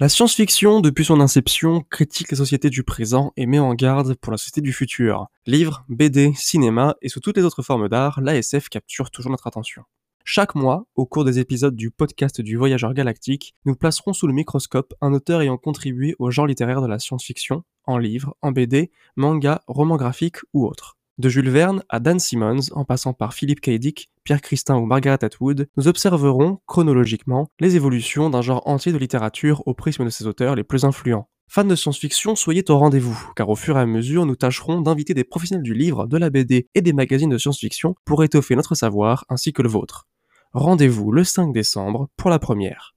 La science-fiction, depuis son inception, critique les sociétés du présent et met en garde pour la société du futur. Livres, BD, cinéma et sous toutes les autres formes d'art, l'ASF capture toujours notre attention. Chaque mois, au cours des épisodes du podcast du Voyageur Galactique, nous placerons sous le microscope un auteur ayant contribué au genre littéraire de la science-fiction, en livres, en BD, manga, roman graphique ou autre. De Jules Verne à Dan Simmons, en passant par Philippe K. Dick, Pierre Christin ou Margaret Atwood, nous observerons, chronologiquement, les évolutions d'un genre entier de littérature au prisme de ses auteurs les plus influents. Fans de science-fiction, soyez au rendez-vous, car au fur et à mesure, nous tâcherons d'inviter des professionnels du livre, de la BD et des magazines de science-fiction pour étoffer notre savoir ainsi que le vôtre. Rendez-vous le 5 décembre pour la première.